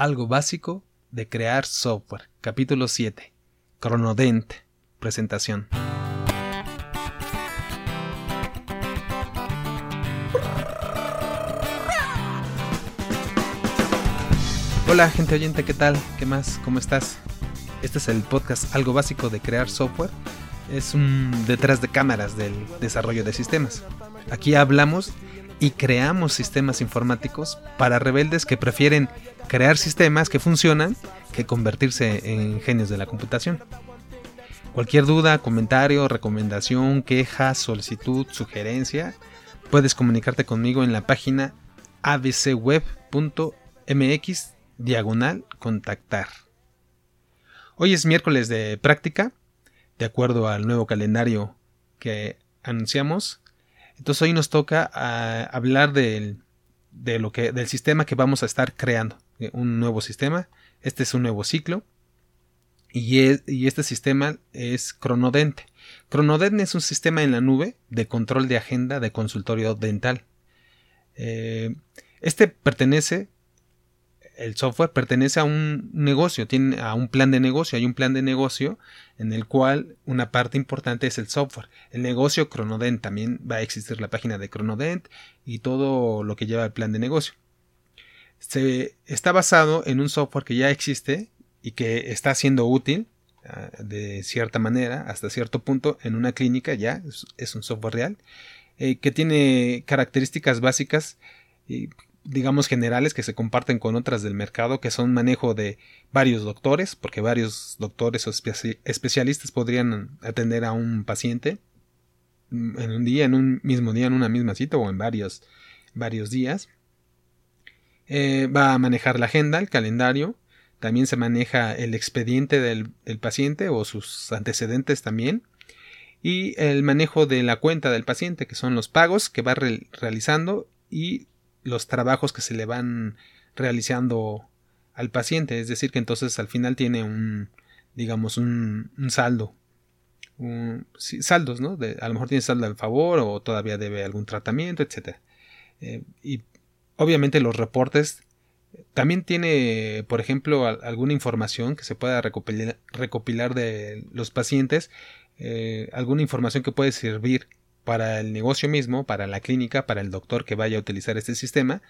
Algo básico de crear software. Capítulo 7. Cronodent. Presentación. Hola gente oyente, ¿qué tal? ¿Qué más? ¿Cómo estás? Este es el podcast Algo básico de crear software. Es un detrás de cámaras del desarrollo de sistemas. Aquí hablamos y creamos sistemas informáticos para rebeldes que prefieren crear sistemas que funcionan que convertirse en genios de la computación. Cualquier duda, comentario, recomendación, queja, solicitud, sugerencia, puedes comunicarte conmigo en la página abcweb.mx diagonal contactar. Hoy es miércoles de práctica, de acuerdo al nuevo calendario que anunciamos. Entonces hoy nos toca ah, hablar del, de lo que, del sistema que vamos a estar creando. Eh, un nuevo sistema. Este es un nuevo ciclo. Y, este sistema es Cronodent. Cronodent es un sistema en la nube de control de agenda de consultorio dental. Eh, este pertenece el software pertenece a un negocio, tiene a un plan de negocio. Hay un plan de negocio en el cual una parte importante es el software. El negocio Cronodent también va a existir la página de Cronodent y todo lo que lleva el plan de negocio. Se está basado en un software que ya existe y que está siendo útil ah, de cierta manera hasta cierto punto en una clínica ya es, un software real eh, que tiene características básicas digamos, generales que se comparten con otras del mercado, que son manejo de varios doctores, porque varios doctores o especialistas podrían atender a un paciente en un día, en un mismo día, en una misma cita o en varios, varios días. Eh, va a manejar la agenda, el calendario, también se maneja el expediente del, del paciente o sus antecedentes también y el manejo de la cuenta del paciente, que son los pagos que va realizando y los trabajos que se le van realizando al paciente. Es decir, que entonces al final tiene un, digamos, un, saldo. saldos, ¿no? De, a lo mejor tiene saldo al favor o todavía debe algún tratamiento, etc. Eh, y obviamente los reportes también tiene, por ejemplo, alguna información que se pueda recopilar, de los pacientes, eh, alguna información que puede servir para el negocio mismo, para la clínica, para el doctor que vaya a utilizar este sistema,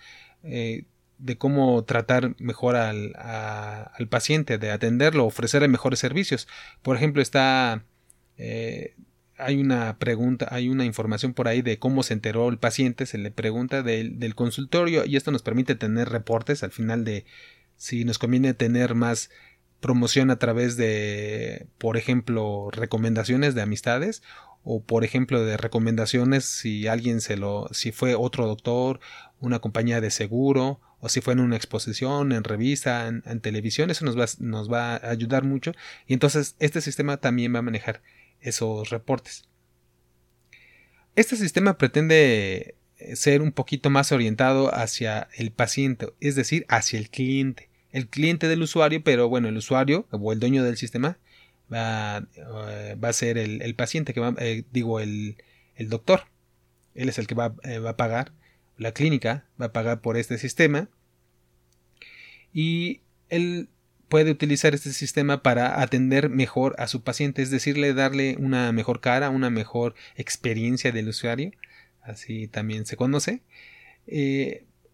eh, de cómo tratar mejor al, paciente, de atenderlo, ofrecerle mejores servicios. Por ejemplo, está eh, hay una pregunta, hay una información por ahí de cómo se enteró el paciente, se le pregunta del consultorio y esto nos permite tener reportes al final de si nos conviene tener más promoción a través de, por ejemplo, recomendaciones de amistades o por ejemplo de recomendaciones si alguien se lo si fue otro doctor una compañía de seguro o si fue en una exposición en revista en, televisión eso nos va, nos va a ayudar mucho. Y entonces este sistema también va a manejar esos reportes. Este sistema pretende ser un poquito más orientado hacia el paciente es decir hacia el cliente. El cliente del usuario pero bueno el usuario o el dueño del sistema va, eh, va a ser el, paciente que va, eh, digo, el, el, doctor. Él es el que va, eh, va, a pagar, la clínica va a pagar por este sistema. Y él puede utilizar este sistema para atender mejor a su paciente, es decirle, darle una mejor cara, una mejor experiencia del usuario, así también se conoce.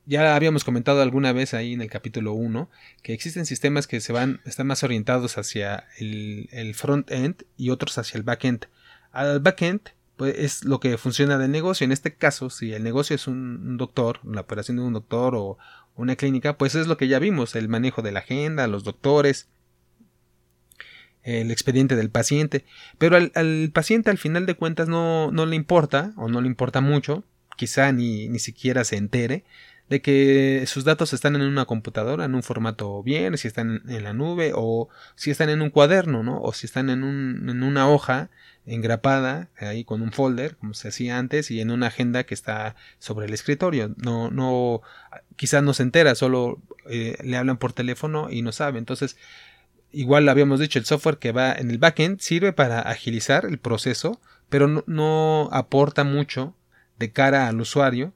Ya habíamos comentado alguna vez ahí en el capítulo 1 que existen sistemas que se van, están más orientados hacia el, front-end y otros hacia el back-end. Al back-end pues, es lo que funciona del negocio. En este caso, si el negocio es un, doctor, la operación de un doctor o una clínica, pues es lo que ya vimos, el manejo de la agenda, los doctores, el expediente del paciente. Pero al, al paciente al final de cuentas no, no, le importa o no le importa mucho, quizá ni, ni siquiera se entere de que sus datos están en una computadora, en un formato bien, si están en la nube o si están en un cuaderno, ¿no? O si están en, un, en una hoja engrapada ahí con un folder, como se hacía antes, y en una agenda que está sobre el escritorio. No, no, quizás no se entera, solo eh, le hablan por teléfono y no sabe. Entonces, igual habíamos dicho, el software que va en el backend sirve para agilizar el proceso, pero no aporta mucho de cara al usuario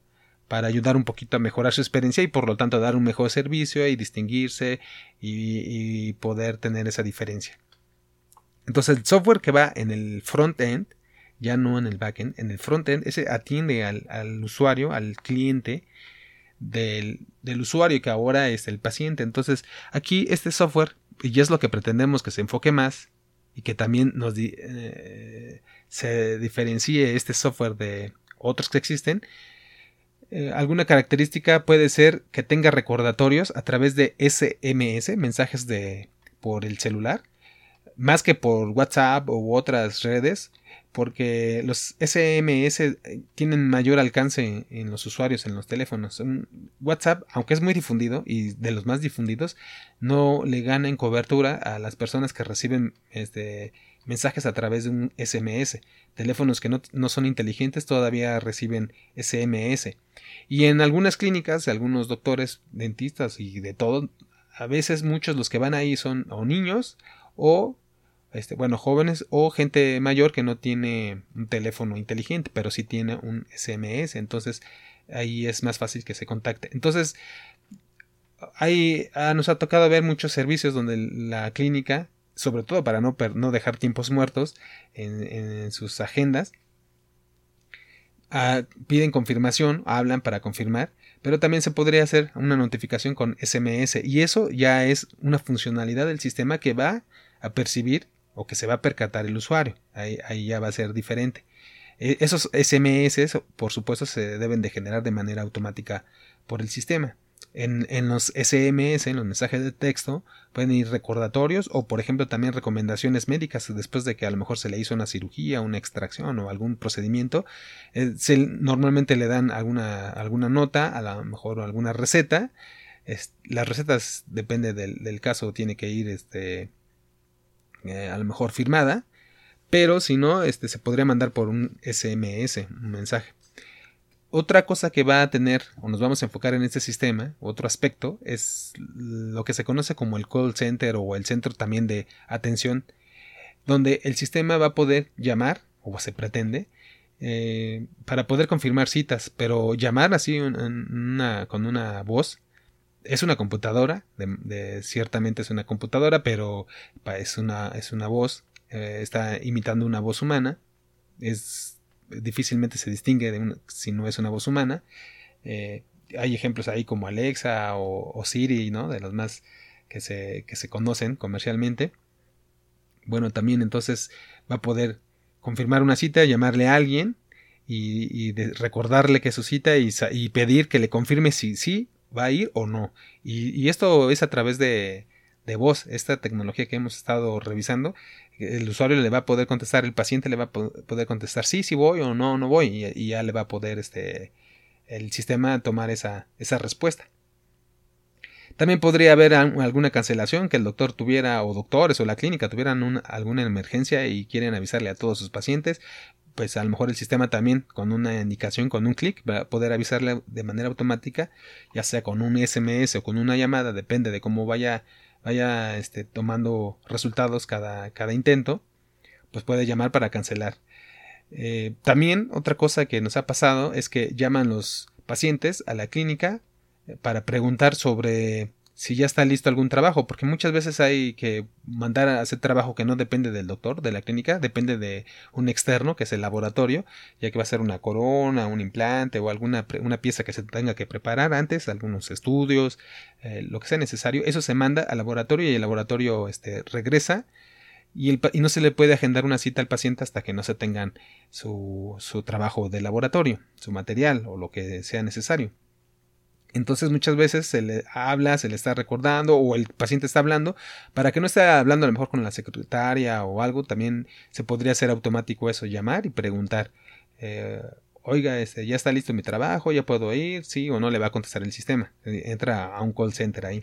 para ayudar un poquito a mejorar su experiencia y por lo tanto dar un mejor servicio y distinguirse y, poder tener esa diferencia. Entonces el software que va en el front-end, ya no en el back-end, en el front-end, ese atiende al, usuario, al cliente del, usuario que ahora es el paciente. Entonces aquí este software, y es lo que pretendemos que se enfoque más y que también nos eh, se diferencie este software de otros que existen, eh, alguna característica puede ser que tenga recordatorios a través de SMS, mensajes de por el celular, más que por WhatsApp u otras redes, porque los SMS eh, tienen mayor alcance en los usuarios en los teléfonos. WhatsApp, aunque es muy difundido y de los más difundidos, no le gana en cobertura a las personas que reciben este mensajes a través de un SMS. Teléfonos que no, no, son inteligentes todavía reciben SMS. Y en algunas clínicas, algunos doctores, dentistas y de todo, a veces muchos los que van ahí son o niños o este, bueno, jóvenes o gente mayor que no tiene un teléfono inteligente, pero sí tiene un SMS, entonces ahí es más fácil que se contacte. Entonces, ahí ah, nos ha tocado ver muchos servicios donde la clínica sobre todo para no, no dejar tiempos muertos en, sus agendas. Ah, piden confirmación, hablan para confirmar, pero también se podría hacer una notificación con SMS y eso ya es una funcionalidad del sistema que va a percibir o que se va a percatar el usuario. Ahí, ahí ya va a ser diferente. E, esos SMS, por supuesto, se deben de generar de manera automática por el sistema. En, los SMS, en los mensajes de texto, pueden ir recordatorios o, por ejemplo, también recomendaciones médicas después de que a lo mejor se le hizo una cirugía, una extracción o algún procedimiento. Eh, normalmente le dan alguna, alguna nota, a lo mejor alguna receta. las recetas, depende del, caso, tiene que ir este, eh, a lo mejor firmada. Pero si no, este, se podría mandar por un SMS, un mensaje. Otra cosa que va a tener, o nos vamos a enfocar en este sistema, otro aspecto, es lo que se conoce como el call center o el centro también de atención, donde el sistema va a poder llamar, o se pretende, eh, para poder confirmar citas, pero llamar así con una voz, es una computadora, ciertamente es una computadora, pero es una, es una voz, eh, está imitando una voz humana, es difícilmente se distingue de si no es una voz humana. Eh, hay ejemplos ahí como Alexa o, Siri, ¿no? De los más que se, que se conocen comercialmente. Bueno, también entonces va a poder confirmar una cita, llamarle a alguien y, recordarle que es su cita y, y, pedir que le confirme si sí va a ir o no. Y, esto es a través de, de voz, esta tecnología que hemos estado revisando, el usuario le va a poder contestar, el paciente le va a poder contestar sí, sí voy o no, no voy, y, ya le va a poder este, el sistema tomar esa, esa respuesta. También podría haber alguna cancelación que el doctor tuviera o doctores o la clínica tuvieran alguna emergencia y quieren avisarle a todos sus pacientes. Pues a lo mejor el sistema también con una indicación, con un clic, va a poder avisarle de manera automática, ya sea con un SMS o con una llamada, depende de cómo vaya vaya este, tomando resultados cada, cada intento, pues puede llamar para cancelar. Eh, también otra cosa que nos ha pasado es que llaman los pacientes a la clínica eh, para preguntar sobre si ya está listo algún trabajo, porque muchas veces hay que mandar a hacer trabajo que no depende del doctor, de la clínica, depende de un externo, que es el laboratorio, ya que va a ser una corona, un implante o alguna una pieza que se tenga que preparar antes, algunos estudios, eh, lo que sea necesario, eso se manda al laboratorio y el laboratorio este, regresa y, el, y, no se le puede agendar una cita al paciente hasta que no se tengan su, su trabajo de laboratorio, su material o lo que sea necesario. Entonces muchas veces se le habla, se le está recordando o el paciente está hablando para que no esté hablando a lo mejor con la secretaria o algo, también se podría hacer automático eso, llamar y preguntar, eh, oiga, este, ya está listo mi trabajo, ya puedo ir, sí o no le va a contestar el sistema, eh, entra a un call center ahí.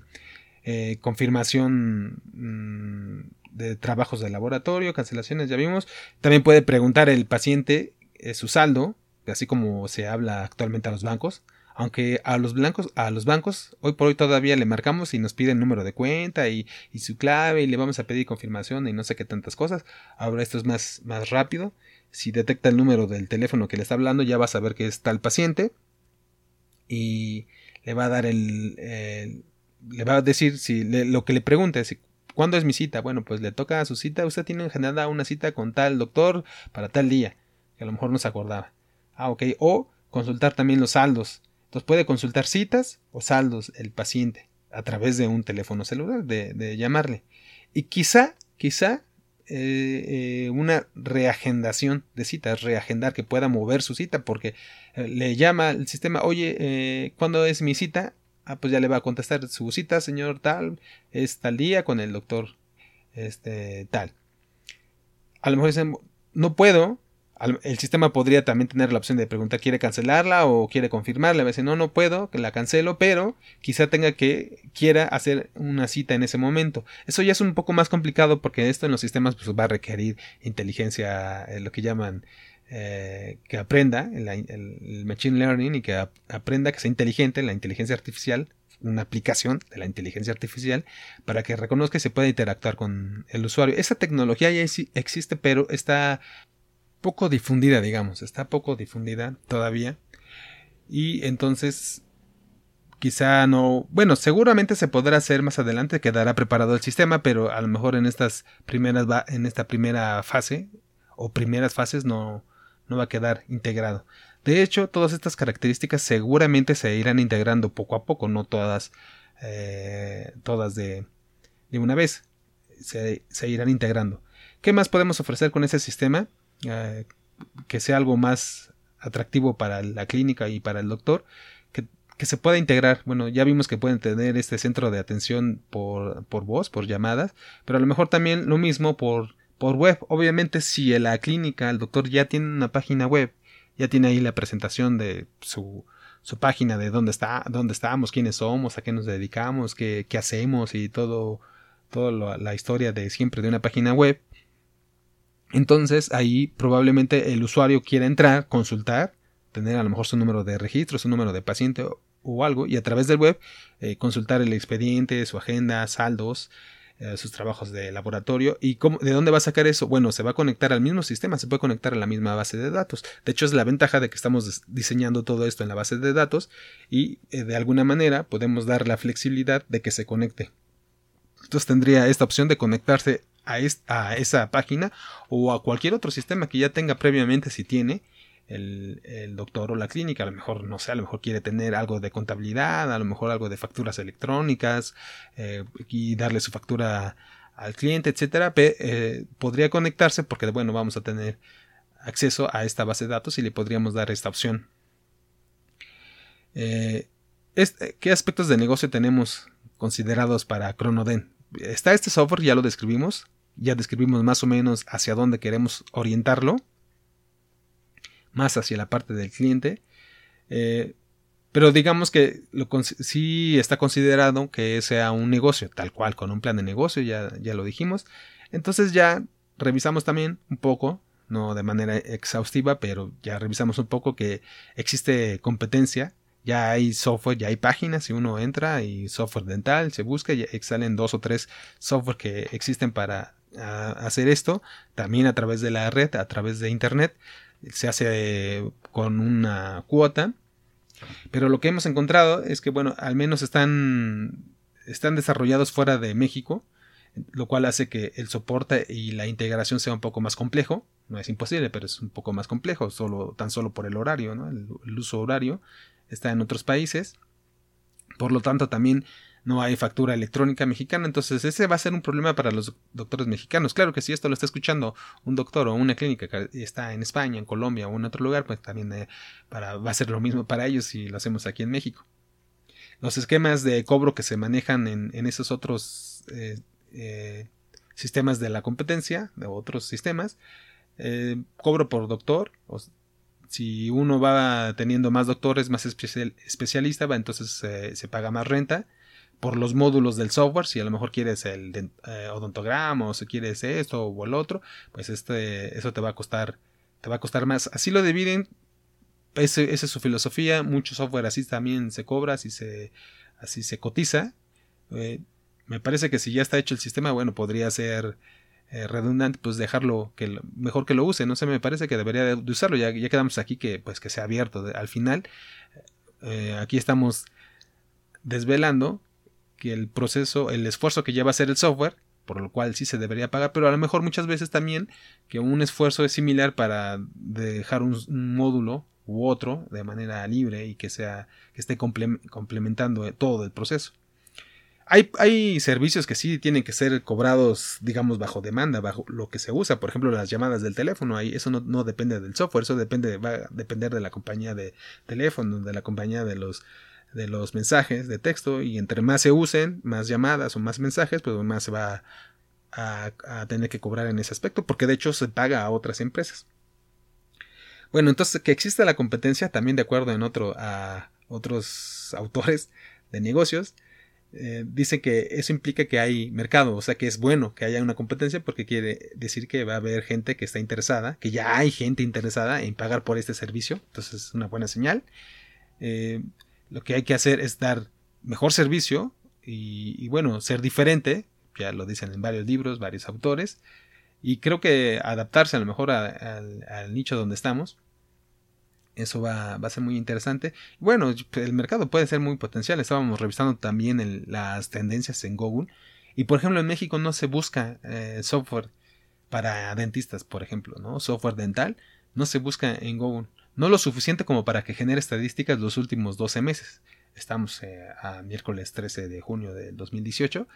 Eh, confirmación mm, de trabajos de laboratorio, cancelaciones, ya vimos. También puede preguntar el paciente su saldo, así como se habla actualmente a los bancos aunque a los blancos, a los bancos, hoy por hoy todavía le marcamos y nos piden número de cuenta y, su clave y le vamos a pedir confirmación y no sé qué tantas cosas. Ahora esto es más, rápido. Si detecta el número del teléfono que le está hablando, ya va a saber que está el paciente. y le va a dar el, le va a decir si lo que le pregunte, si, ¿cuándo es mi cita? Bueno, pues le toca a su cita, usted tiene generada una cita con tal doctor para tal día, que a lo mejor no se acordaba. Ah, ok, o consultar también los saldos. Entonces puede consultar citas o saldos el paciente a través de un teléfono celular, de, llamarle. Y quizá, quizá eh, eh, una reagendación de citas, reagendar que pueda mover su cita, porque eh, le llama el sistema, oye, ¿cuándo es mi cita? Ah, pues ya le va a contestar su cita, señor tal, es tal día con el doctor este tal. A lo mejor dicen, no puedo, el sistema podría también tener la opción de preguntar, ¿quiere cancelarla o quiere confirmarla? A veces no, no puedo, que la cancelo, pero quizá tenga que, quiera hacer una cita en ese momento. Eso ya es un poco más complicado porque esto en los sistemas pues, va a requerir inteligencia, eh, lo que llaman eh, que aprenda el, machine learning y que aprenda que sea inteligente, la inteligencia artificial, una aplicación de la inteligencia artificial para que reconozca y se pueda interactuar con el usuario. Esa tecnología ya existe, pero está poco difundida, digamos, está poco difundida todavía. Y entonces quizá no, bueno, seguramente se podrá hacer más adelante, quedará preparado el sistema, pero a lo mejor en estas primeras en esta primera fase o primeras fases no no va a quedar integrado. De hecho, todas estas características seguramente se irán integrando poco a poco, no todas eh, todas de, de, una vez. Se, se irán integrando. ¿Qué más podemos ofrecer con ese sistema? Eh, que sea algo más atractivo para la clínica y para el doctor, que, se pueda integrar. Bueno, ya vimos que pueden tener este centro de atención por, por voz, por llamadas, pero a lo mejor también lo mismo por, por web. Obviamente, si la clínica, el doctor ya tiene una página web, ya tiene ahí la presentación de su, su página de dónde está, dónde estamos, quiénes somos, a qué nos dedicamos, qué, qué hacemos y todo, toda la historia de siempre de una página web entonces ahí probablemente el usuario quiera entrar, consultar, tener a lo mejor su número de registro, su número de paciente o, algo, y a través del web eh, consultar el expediente, su agenda, saldos, eh, sus trabajos de laboratorio. ¿Y cómo, de dónde va a sacar eso? Bueno, se va a conectar al mismo sistema, se puede conectar a la misma base de datos. De hecho, es la ventaja de que estamos diseñando todo esto en la base de datos y eh, de alguna manera podemos dar la flexibilidad de que se conecte. Entonces tendría esta opción de conectarse a, esa página o a cualquier otro sistema que ya tenga previamente si tiene el, doctor o la clínica. A lo mejor, no sé, a lo mejor quiere tener algo de contabilidad, a lo mejor algo de facturas electrónicas eh, y darle su factura al cliente, etcétera. Eh, podría conectarse porque, bueno, vamos a tener acceso a esta base de datos y le podríamos dar esta opción. Eh, ¿Qué aspectos de negocio tenemos considerados para Cronoden? Está este software, ya lo describimos, ya describimos más o menos hacia dónde queremos orientarlo, más hacia la parte del cliente. Eh, pero digamos que lo, sí está considerado que sea un negocio, tal cual, con un plan de negocio, ya, ya lo dijimos. Entonces ya revisamos también un poco, no de manera exhaustiva, pero ya revisamos un poco que existe competencia ya hay software, ya hay páginas, si uno entra y software dental, se busca y salen dos o tres software que existen para hacer esto, también a través de la red, a través de internet, se hace con una cuota, pero lo que hemos encontrado es que, bueno, al menos están, están desarrollados fuera de México, lo cual hace que el soporte y la integración sea un poco más complejo, no es imposible, pero es un poco más complejo, solo, tan solo por el horario, ¿no? el uso horario está en otros países, por lo tanto también no hay factura electrónica mexicana, entonces ese va a ser un problema para los doctores mexicanos. Claro que si esto lo está escuchando un doctor o una clínica que está en España, en Colombia o en otro lugar, pues también eh, para, va a ser lo mismo para ellos si lo hacemos aquí en México. Los esquemas de cobro que se manejan en, esos otros eh, eh, sistemas de la competencia, de otros sistemas, cobro por doctor, si uno va teniendo más doctores, más especialistas, va, entonces se paga más renta por los módulos del software, si a lo mejor quieres el eh, odontograma o si quieres esto o el otro, pues este, eso te va a costar, te va a costar más. Así lo dividen, esa es su filosofía, mucho software así también se cobra, así se, así se cotiza. Eh, me parece que si ya está hecho el sistema, bueno, podría ser eh, redundante, pues dejarlo que mejor que lo use. No sé, me parece que debería de usarlo. Ya, ya quedamos aquí que pues que sea abierto. al final, aquí estamos desvelando que el proceso, el esfuerzo que lleva a hacer el software, por lo cual sí se debería pagar, pero a lo mejor muchas veces también que un esfuerzo es similar para dejar un, módulo u otro de manera libre y que sea que esté complementando todo el proceso. Hay, hay, servicios que sí tienen que ser cobrados, digamos, bajo demanda, bajo lo que se usa. Por ejemplo, las llamadas del teléfono. Ahí eso no, depende del software, eso depende, va a depender de la compañía de teléfono, de la compañía de los, de los mensajes de texto. Y entre más se usen, más llamadas o más mensajes, pues más se va a, tener que cobrar en ese aspecto. Porque de hecho se paga a otras empresas. Bueno, entonces que exista la competencia, también de acuerdo en otro, a otros autores de negocios, eh, dice que eso implica que hay mercado, o sea que es bueno que haya una competencia porque quiere decir que va a haber gente que está interesada, que ya hay gente interesada en pagar por este servicio, entonces es una buena señal. Eh, lo que hay que hacer es dar mejor servicio y, bueno, ser diferente, ya lo dicen en varios libros, varios autores, y creo que adaptarse a lo mejor al nicho donde estamos eso va, a ser muy interesante. Bueno, el mercado puede ser muy potencial. Estábamos revisando también las tendencias en Google. Y por ejemplo, en México no se busca eh, software para dentistas, por ejemplo, ¿no? Software dental no se busca en Google. No lo suficiente como para que genere estadísticas los últimos 12 meses. Estamos eh, a miércoles 13 de junio del 2018.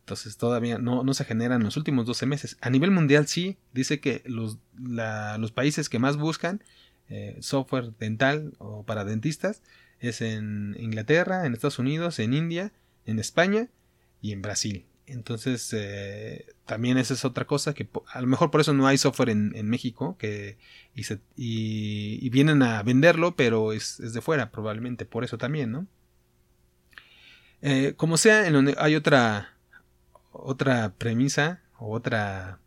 Entonces todavía no, se generan los últimos 12 meses. A nivel mundial sí, dice que los, los países que más buscan eh, software dental o para dentistas es en Inglaterra, en Estados Unidos, en India, en España y en Brasil. Entonces, eh, también esa es otra cosa que a lo mejor por eso no hay software en, México que, y, vienen a venderlo, pero es, de fuera probablemente, por eso también, ¿no? Eh, como sea, en donde hay otra, otra premisa o otra,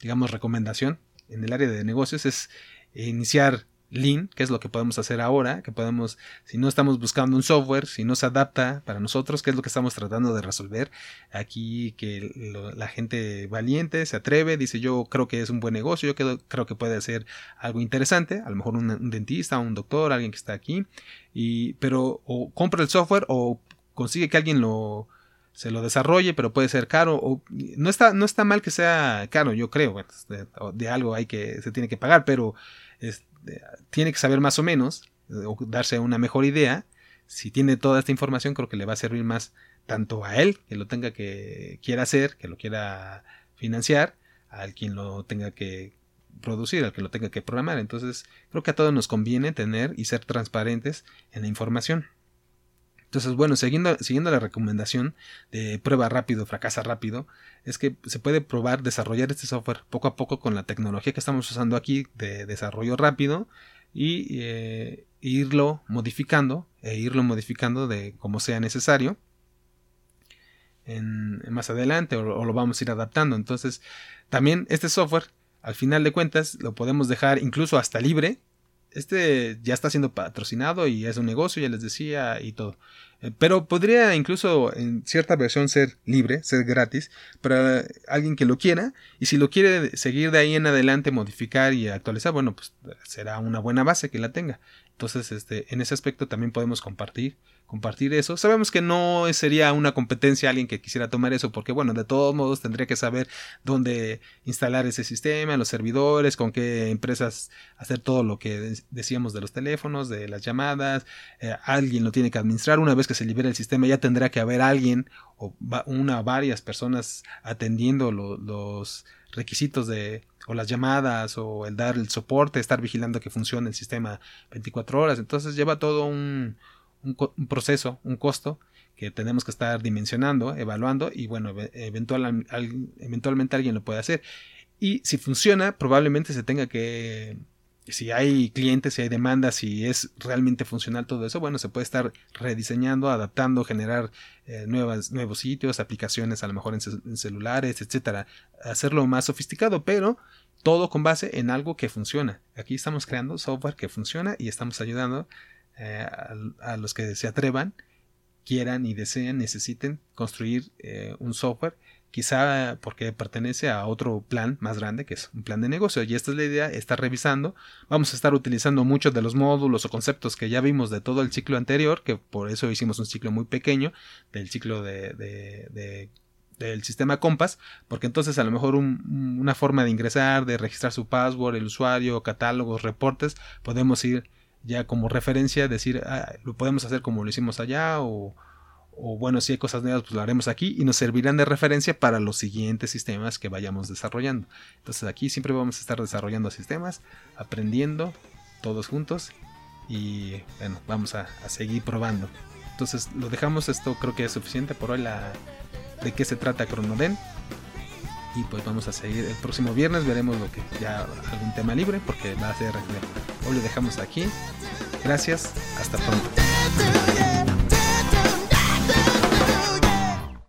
digamos, recomendación en el área de negocios es iniciar Lean, que es lo que podemos hacer ahora, que podemos, si no estamos buscando un software, si no se adapta para nosotros, que es lo que estamos tratando de resolver. Aquí que la gente valiente se atreve, dice yo creo que es un buen negocio, yo creo, que puede ser algo interesante, a lo mejor un, dentista, un doctor, alguien que está aquí, y, pero o compra el software o consigue que alguien lo, se lo desarrolle, pero puede ser caro. O, no, está, no está mal que sea caro, yo creo. de, de, algo hay que, se tiene que pagar, pero tiene que saber más o menos, eh, o darse una mejor idea. Si tiene toda esta información, creo que le va a servir más tanto a él, que lo tenga que quiera hacer, que lo quiera financiar, al quien lo tenga que producir, al que lo tenga que programar. Entonces, creo que a todos nos conviene tener y ser transparentes en la información. Entonces, bueno, siguiendo, siguiendo la recomendación de prueba rápido, fracasa rápido, es que se puede probar desarrollar este software poco a poco con la tecnología que estamos usando aquí de desarrollo rápido y eh, irlo modificando e irlo modificando de como sea necesario en, más adelante o, o, lo vamos a ir adaptando. Entonces, también este software, al final de cuentas, lo podemos dejar incluso hasta libre este ya está siendo patrocinado y es un negocio, ya les decía, y todo. Eh, pero podría incluso en cierta versión ser libre, ser gratis, para alguien que lo quiera. Y si lo quiere seguir de ahí en adelante, modificar y actualizar, bueno, pues será una buena base que la tenga. Entonces, este, en ese aspecto también podemos compartir compartir eso. Sabemos que no sería una competencia alguien que quisiera tomar eso, porque bueno, de todos modos tendría que saber dónde instalar ese sistema, los servidores, con qué empresas hacer todo lo que decíamos de los teléfonos, de las llamadas. Eh, alguien lo tiene que administrar. Una vez que se libere el sistema, ya tendrá que haber alguien o una o varias personas atendiendo los requisitos de o las llamadas o el dar el soporte, estar vigilando que funcione el sistema 24 horas. Entonces lleva todo un, un, proceso, un costo que tenemos que estar dimensionando, evaluando y bueno, eventualmente alguien lo puede hacer. Y si funciona, probablemente se tenga que, si hay clientes, si hay demandas, si es realmente funcional todo eso, bueno, se puede estar rediseñando, adaptando, generar eh, nuevos sitios, aplicaciones a lo mejor en, celulares, etcétera, hacerlo más sofisticado, pero todo con base en algo que funciona. Aquí estamos creando software que funciona y estamos ayudando eh, a, los que se atrevan quieran y deseen, necesiten construir eh, un software, quizá porque pertenece a otro plan más grande, que es un plan de negocio. Y esta es la idea, estar revisando. Vamos a estar utilizando muchos de los módulos o conceptos que ya vimos de todo el ciclo anterior, que por eso hicimos un ciclo muy pequeño del ciclo de, del sistema Compass, porque entonces a lo mejor una forma de ingresar, de registrar su password, el usuario, catálogos, reportes, podemos ir ya como referencia, decir, ah, lo podemos hacer como lo hicimos allá o, bueno, si hay cosas nuevas, pues lo haremos aquí y nos servirán de referencia para los siguientes sistemas que vayamos desarrollando. Entonces aquí siempre vamos a estar desarrollando sistemas, aprendiendo todos juntos y bueno, vamos a, seguir probando. Entonces lo dejamos, esto creo que es suficiente por hoy la, de qué se trata Cronoden. Y pues vamos a seguir el próximo viernes, veremos lo que ya algún tema libre porque va a ser Hoy lo dejamos aquí. Gracias, hasta pronto.